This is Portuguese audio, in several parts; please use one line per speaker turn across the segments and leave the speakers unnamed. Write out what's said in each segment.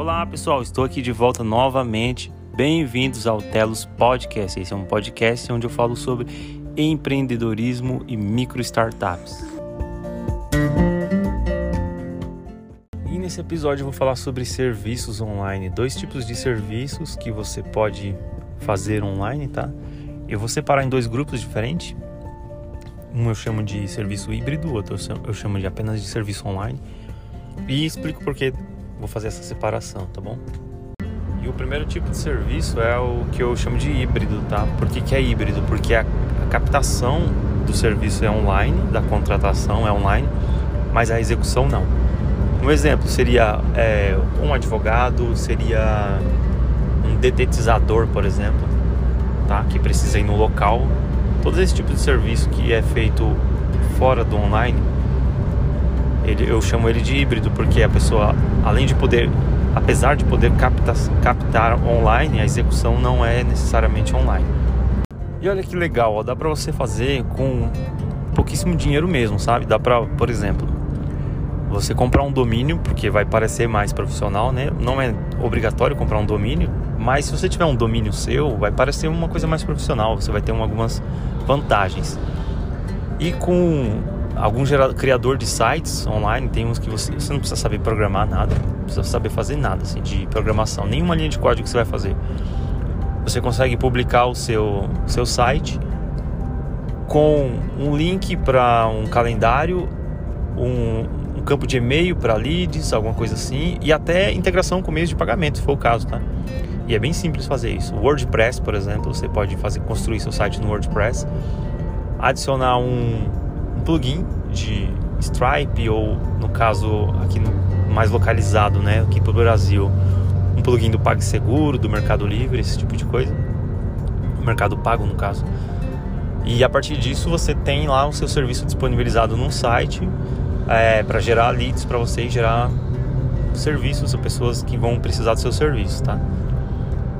Olá pessoal, estou aqui de volta novamente. Bem-vindos ao Telos Podcast. Esse é um podcast onde eu falo sobre empreendedorismo e micro startups. E nesse episódio eu vou falar sobre serviços online, dois tipos de serviços que você pode fazer online, tá? Eu vou separar em dois grupos diferentes. Um eu chamo de serviço híbrido, outro eu chamo de apenas de serviço online. E explico por que vou fazer essa separação, tá bom? E o primeiro tipo de serviço é o que eu chamo de híbrido, tá? Por que, que é híbrido? Porque a, a captação do serviço é online, da contratação é online, mas a execução não. Um exemplo seria é, um advogado, seria um detetizador, por exemplo, tá? Que precisa ir no local. Todo esse tipo de serviço que é feito fora do online ele, eu chamo ele de híbrido porque a pessoa, além de poder, apesar de poder captar, captar online, a execução não é necessariamente online. E olha que legal, ó, dá para você fazer com pouquíssimo dinheiro mesmo, sabe? Dá para, por exemplo, você comprar um domínio, porque vai parecer mais profissional, né? Não é obrigatório comprar um domínio, mas se você tiver um domínio seu, vai parecer uma coisa mais profissional, você vai ter algumas vantagens. E com algum gerador, criador de sites online, tem uns que você, você não precisa saber programar nada, não precisa saber fazer nada assim, de programação, nenhuma linha de código que você vai fazer. Você consegue publicar o seu, seu site com um link para um calendário, um, um campo de e-mail para leads, alguma coisa assim, e até integração com meios de pagamento, se for o caso, tá? E é bem simples fazer isso. WordPress, por exemplo, você pode fazer construir seu site no WordPress, adicionar um plugin de Stripe ou no caso aqui no, mais localizado, né, aqui para o Brasil, um plugin do PagSeguro, do Mercado Livre, esse tipo de coisa, Mercado Pago no caso. E a partir disso você tem lá o seu serviço disponibilizado num site é, para gerar leads para você e gerar serviços a pessoas que vão precisar do seu serviço, tá?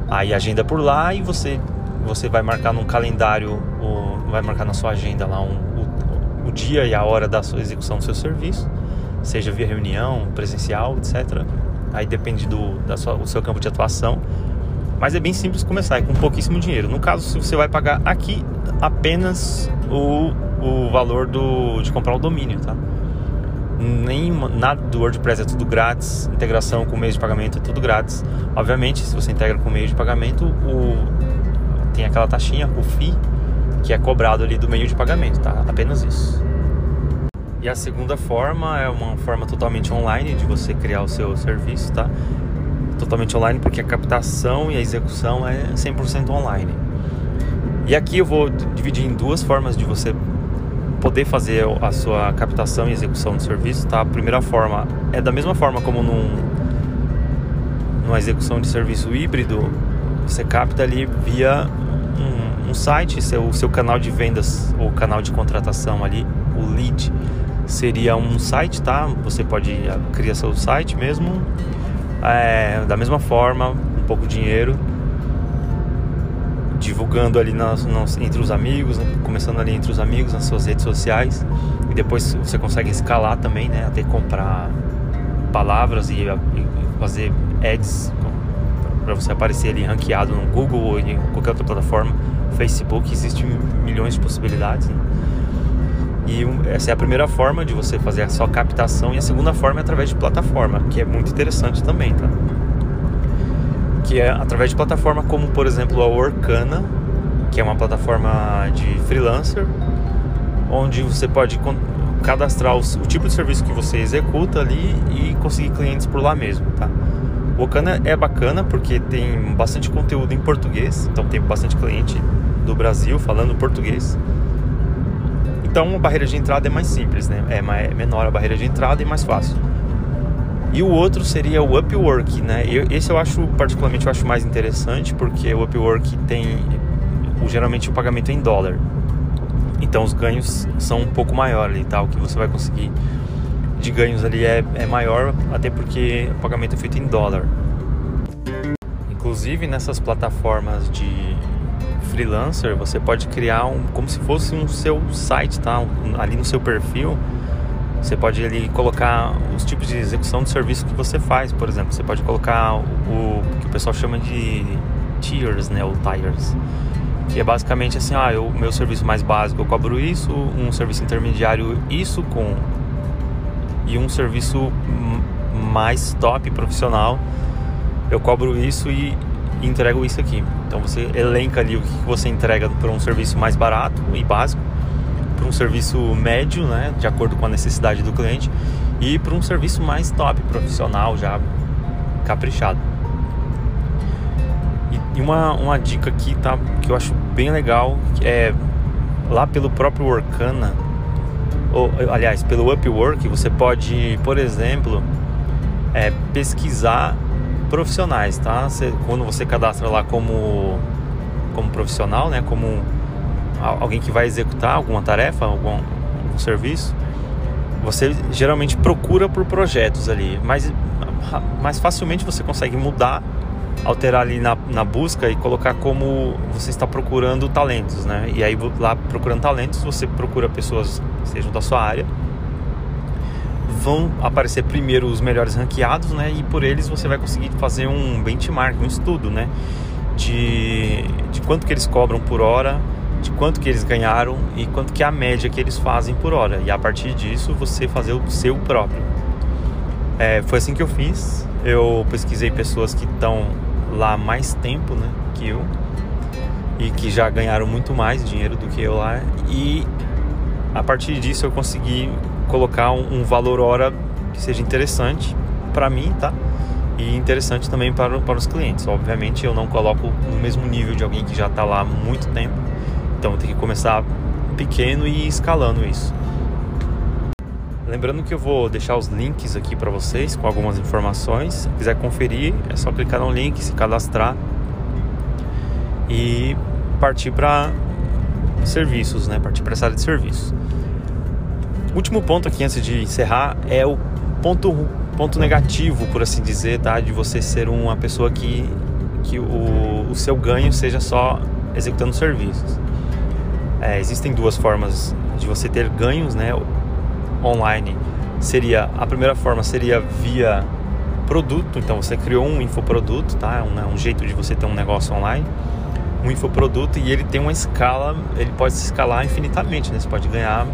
Aí agenda por lá e você você vai marcar num calendário, vai marcar na sua agenda lá um, o dia e a hora da sua execução do seu serviço, seja via reunião, presencial, etc. Aí depende do, da sua, do seu campo de atuação. Mas é bem simples começar, é com pouquíssimo dinheiro. No caso, se você vai pagar aqui apenas o, o valor do, de comprar o domínio, tá? Nem nada do WordPress é tudo grátis, integração com meio de pagamento é tudo grátis. Obviamente, se você integra com meio de pagamento, o, tem aquela taxinha, o FII, que é cobrado ali do meio de pagamento, tá? Apenas isso. E a segunda forma é uma forma totalmente online de você criar o seu serviço, tá? Totalmente online porque a captação e a execução é 100% online. E aqui eu vou dividir em duas formas de você poder fazer a sua captação e execução do serviço, tá? A primeira forma é da mesma forma como num, numa execução de serviço híbrido, você capta ali via um site, seu, seu canal de vendas ou canal de contratação ali, o lead, seria um site, tá? Você pode ah, criar seu site mesmo, é, da mesma forma, um pouco de dinheiro, divulgando ali nas, nas, entre os amigos, né? começando ali entre os amigos, nas suas redes sociais, e depois você consegue escalar também, né? Até comprar palavras e, e fazer ads para você aparecer ali ranqueado no Google ou em qualquer outra plataforma Facebook existem milhões de possibilidades. Né? E essa é a primeira forma de você fazer a sua captação e a segunda forma é através de plataforma, que é muito interessante também, tá? Que é através de plataforma como, por exemplo, a Workana, que é uma plataforma de freelancer, onde você pode cadastrar o, o tipo de serviço que você executa ali e conseguir clientes por lá mesmo, tá? O Workana é bacana porque tem bastante conteúdo em português, então tem bastante cliente do Brasil falando português. Então a barreira de entrada é mais simples, né? É, é menor a barreira de entrada e mais fácil. E o outro seria o Upwork, né? Eu, esse eu acho particularmente eu acho mais interessante porque o Upwork tem geralmente o pagamento é em dólar. Então os ganhos são um pouco maiores ali, tá? O que você vai conseguir de ganhos ali é, é maior, até porque o pagamento é feito em dólar. Inclusive nessas plataformas de freelancer, você pode criar um como se fosse um seu site, tá? Ali no seu perfil, Você pode ali colocar os tipos de execução de serviço que você faz, por exemplo. Você pode colocar o, o que o pessoal chama de tiers, né, ou tires, que é basicamente assim, ah, o meu serviço mais básico eu cobro isso, um serviço intermediário isso com e um serviço mais top profissional eu cobro isso e entrego isso aqui. Então você elenca ali o que você entrega para um serviço mais barato e básico, para um serviço médio, né, de acordo com a necessidade do cliente, e para um serviço mais top, profissional, já caprichado. E, uma, uma dica aqui, tá, que eu acho bem legal, é lá pelo próprio Workana, ou aliás, pelo Upwork, você pode, por exemplo, é, pesquisar profissionais, tá? Você, quando você cadastra lá como, como profissional, né? Como alguém que vai executar alguma tarefa, algum, algum serviço, você geralmente procura por projetos ali, mas mais facilmente você consegue mudar, alterar ali na, na busca e colocar como você está procurando talentos, né? E aí lá procurando talentos, você procura pessoas sejam da sua área vão aparecer primeiro os melhores ranqueados, né? E por eles você vai conseguir fazer um benchmark, um estudo, né? De, de quanto que eles cobram por hora, de quanto que eles ganharam e quanto que é a média que eles fazem por hora. E a partir disso você fazer o seu próprio. É, foi assim que eu fiz. Eu pesquisei pessoas que estão lá mais tempo, né? Que eu e que já ganharam muito mais dinheiro do que eu lá e a partir disso eu consegui colocar um, um valor hora que seja interessante para mim, tá? E interessante também para, para os clientes. Obviamente eu não coloco no mesmo nível de alguém que já está lá há muito tempo. Então eu tenho que começar pequeno e escalando isso. Lembrando que eu vou deixar os links aqui para vocês com algumas informações. Se quiser conferir, é só clicar no link, se cadastrar e partir para serviços, né? Partir para essa área de serviços. Último ponto aqui antes de encerrar é o ponto, ponto negativo, por assim dizer, tá? De você ser uma pessoa que, que o, o seu ganho seja só executando serviços. É, existem duas formas de você ter ganhos, né? Online seria a primeira forma seria via produto, então você criou um infoproduto, tá? É um, né, um jeito de você ter um negócio online, um infoproduto e ele tem uma escala, ele pode se escalar infinitamente, né? Você pode ganhar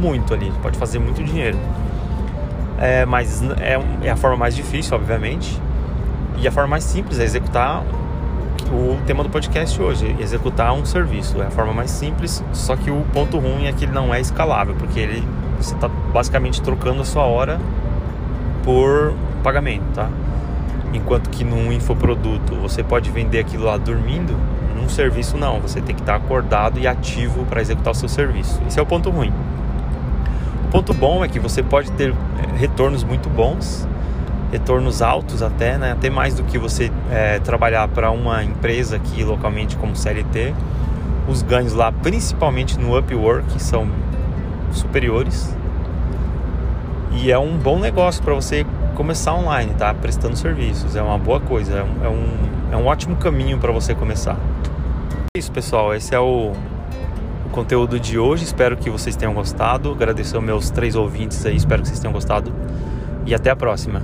muito ali, pode fazer muito dinheiro. É, mas é, é a forma mais difícil, obviamente, e a forma mais simples é executar o tema do podcast hoje, executar um serviço. É a forma mais simples, só que o ponto ruim é que ele não é escalável, porque ele você está basicamente trocando a sua hora por pagamento, tá? Enquanto que num infoproduto você pode vender aquilo lá dormindo, num serviço não, você tem que estar acordado e ativo para executar o seu serviço. Esse é o ponto ruim ponto bom é que você pode ter é, retornos muito bons, retornos altos até, né? até mais do que você é, trabalhar para uma empresa aqui localmente como CLT. Os ganhos lá, principalmente no Upwork, são superiores. E é um bom negócio para você começar online, tá? Prestando serviços. É uma boa coisa, é um, é um, é um ótimo caminho para você começar. É isso, pessoal. Esse é o conteúdo de hoje. Espero que vocês tenham gostado. Agradeço aos meus três ouvintes aí, espero que vocês tenham gostado. E até a próxima.